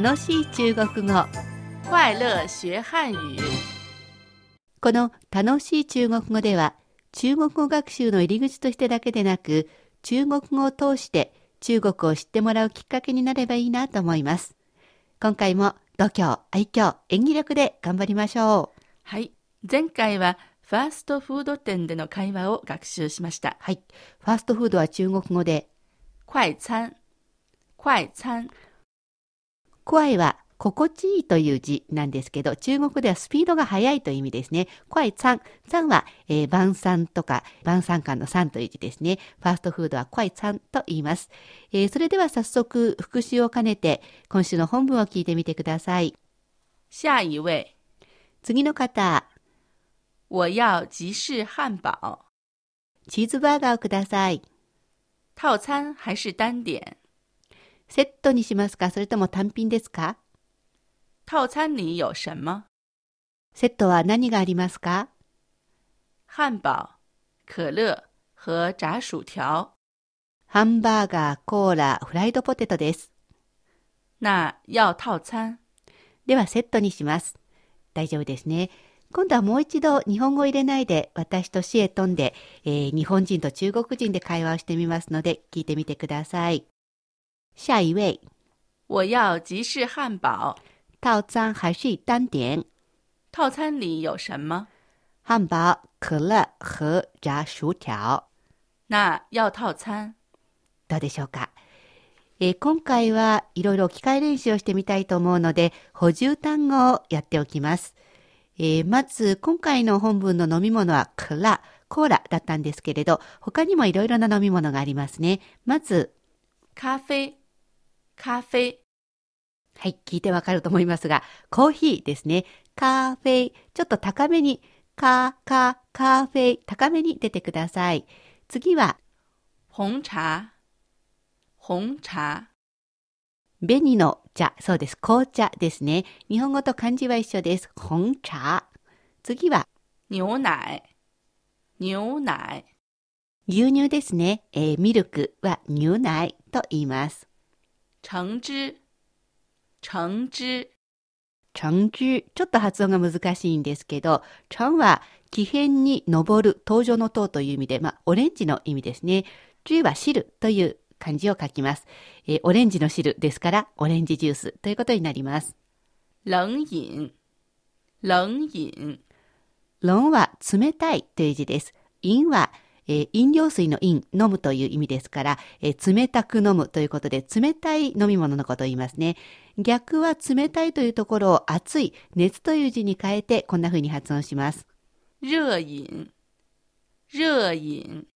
楽しい中国語快乐学汉语。この楽しい中国語では中国語学習の入り口としてだけでなく中国語を通して中国を知ってもらうきっかけになればいいなと思います今回も度胸愛嬌演技力で頑張りましょうはい。前回はファーストフード店での会話を学習しました。はいファーストフードは中国語で快餐、快餐、怖いは心地いいという字なんですけど、中国ではスピードが速いという意味ですね。怖い餐。餐は、えー晩餐とか晩餐館の餐という字ですね。ファーストフードは怖い餐と言います。えーそれでは早速復習を兼ねて今週の本文を聞いてみてください。下一位，次の方、我要吉士汉堡，チーズバーガーをください。套餐还是单点？セットにしますか？それとも単品ですか？套餐里有什么？セットは何がありますか？汉堡、可乐和炸薯条。ハンバーガー、コーラ、フライドポテトです。那要套餐？ではセットにします。大丈夫ですね。今度はもう一度日本語を入れないで私とシエトンで、えー日本人と中国人で会話をしてみますので聞いてみてください。下一位、我要吉士汉堡，套餐还是单点？套餐里有什么？汉堡、可乐和炸薯条。那要套餐？どうでしょうか、えー今回はいろいろ置き換え練習をしてみたいと思うので補充単語をやっておきます。えーまず今回の本文の飲み物はクラ、コーラだったんですけれど他にもいろいろな飲み物がありますね。まず、咖啡，咖啡。はい、聞いてわかると思いますが、コーヒーですね。カーフェイ、ちょっと高めに、カー、カー、カーフェイ、高めに出てください。次は、红茶，红茶。紅の茶、そうです。紅茶ですね。日本語と漢字は一緒です。紅茶。次は、牛奶，牛奶。牛乳ですね。えーミルクは乳奶と言います。橙汁，橙汁。橙汁。ちょっと発音が難しいんですけど、橙は木片に登る、登場の塔という意味で、まあ、オレンジの意味ですね。汁は汁という漢字を書きます。えーオレンジの汁ですから、オレンジジュースということになります。冷飲，冷飲。論は冷たいという字です。飲は、えー飲料水の飲、飲むという意味ですから、えー冷たく飲むということで、冷たい飲み物のことを言いますね。逆は冷たいというところを熱い、熱という字に変えて、こんな風に発音します。热饮，热飲。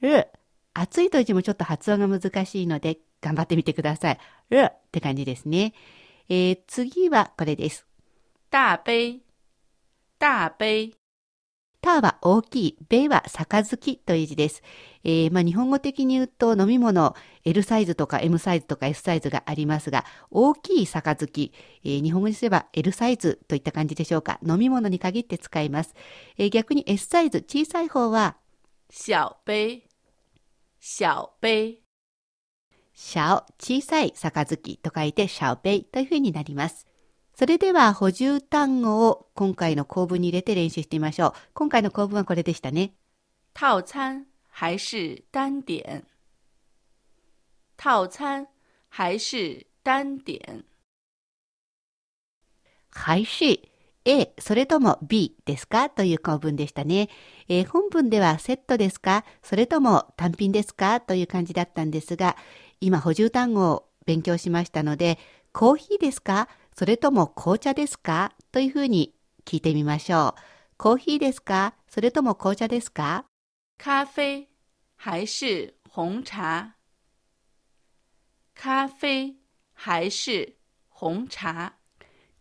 る、熱いという字もちょっと発音が難しいので、頑張ってみてください。るって感じですね。えー次はこれです。大杯，大杯。タは大きい、ベは杯という字です。えーまあ、日本語的に言うと飲み物 L サイズとか M サイズとか S サイズがありますが、大きい杯、えー日本語にすれば L サイズといった感じでしょうか。飲み物に限って使います。えー逆に S サイズ、小さい方は、小杯，小杯。シャオ、小さい杯と書いてシャオペイというふうになります。それでは補充単語を今回の構文に入れて練習してみましょう。今回の構文はこれでしたね。套餐还是单点？套餐还是单点？はいし、A、それとも B ですか？という構文でしたね。えー本文ではセットですか？それとも単品ですか？という感じだったんですが、今補充単語を勉強しましたので、コーヒーですか？それとも紅茶ですか？というふうに聞いてみましょう。コーヒーですか？それとも紅茶ですか？咖啡还是红茶？咖啡还是红茶？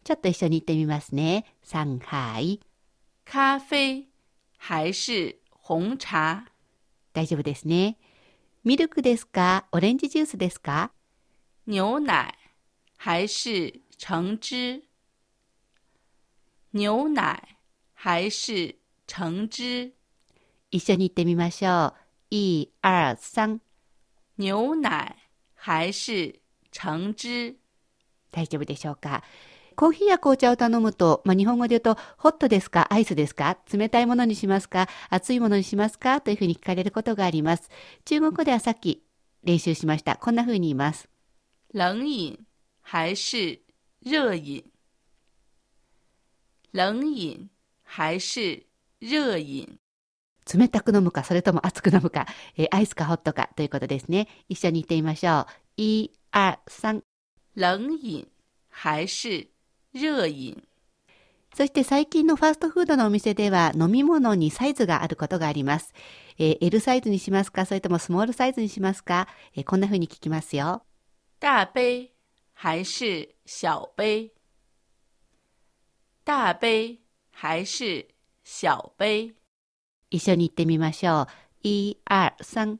ちょっと一緒に言ってみますね。上海。咖啡还是红茶？大丈夫ですね。ミルクですか？オレンジジュースですか？牛奶还是橙汁？牛奶还是橙汁？一緒に言ってみましょう。一、二、三。牛奶还是橙汁？大丈夫でしょうか？コーヒーや紅茶を頼むと、まあ、日本語で言うと、ホットですか？アイスですか？冷たいものにしますか？熱いものにしますか？というふうに聞かれることがあります。中国語ではさっき練習しました。こんなふうに言います。冷飲还是热饮冷飲还是热飲冷たく飲むか、それとも熱く飲むか、えー、アイスかホットかということですね。一緒に言ってみましょう。一、二、三。冷飲还是熱飲そして最近のファーストフードのお店では飲み物にサイズがあることがあります。えー、L サイズにしますかそれともスモールサイズにしますか、えー、こんな風に聞きますよ。大杯还是小杯？大杯还是小杯？一緒に言ってみましょう。一、二、三。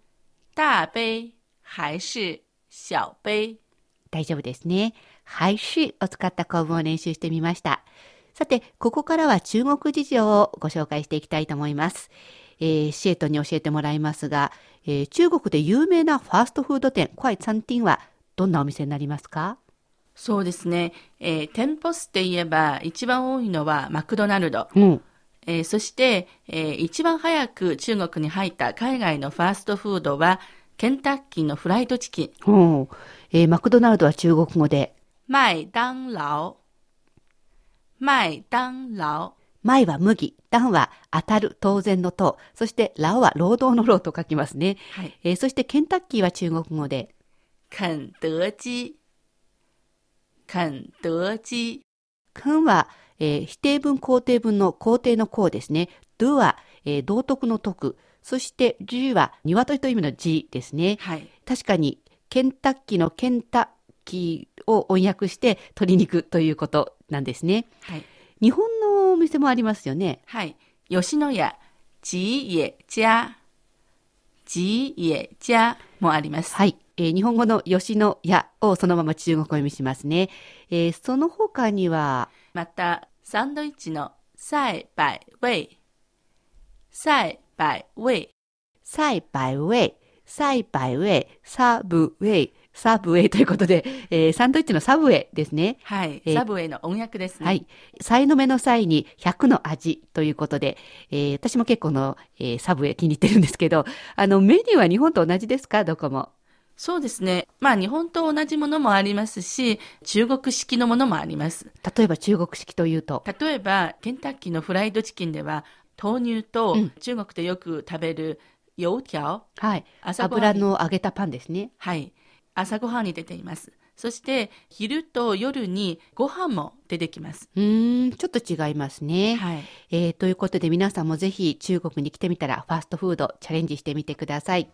大杯还是小杯？大丈夫ですね。还是を使った構文を練習してみました。さて、ここからは中国事情をご紹介していきたいと思います。えー、シエトに教えてもらいますが、えー、中国で有名なファーストフード店、クワイツァンティンはどんなお店になりますか？そうですね。えー、店舗数で言えば一番多いのはマクドナルド。うん、えー、そして、えー、一番早く中国に入った海外のファーストフードは、ケンタッキーのフライドチキン。うんえー、マクドナルドは中国語で。麦当劳。麦当劳。麦は麦、ダンは当たる、当然のと、そしてラオは労働の労と書きますね。はい、えー、そしてケンタッキーは中国語で。肯德基。肯德基。肯はえー、否定文肯定文の肯定の肯ですね。do は、えー、道徳の徳。そして G は鶏という意味の G ですね。はい、確かにケンタッキーのケンタッキーを翻訳して鶏肉ということなんですね。はい、日本のお店もありますよね。はい。吉野家、吉野家、吉野家もあります。はい。えー、日本語の吉野家をそのまま中国語読みしますね。えー、その他には、また、サンドイッチの菜百味、菜百味、菜百味、赛百味、サブウェイ、サブウェイということで、えー、サンドイッチのサブウェイですね。はい。えー、サブウェイの音訳ですね。はい。さいの目の賽に100の味ということで、えー、私も結構の、えー、サブウェイ気に入ってるんですけど、あの、メニューは日本と同じですか？どこも。そうですね。まあ日本と同じものもありますし、中国式のものもあります。例えば中国式というと例えば、ケンタッキーのフライドチキンでは、豆乳と中国でよく食べる油条、うん、はい。油の揚げたパンですね。はい。朝ごはんに出ています。そして昼と夜にご飯も出てきます。うん、ちょっと違いますね。はい。えー、ということで皆さんもぜひ中国に来てみたらファーストフードチャレンジしてみてください。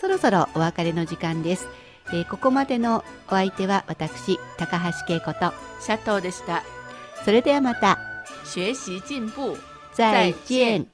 そろそろお別れの時間です。えー、ここまでのお相手は私、高橋恵子とシャトーでした。それではまた。学習進步。再见。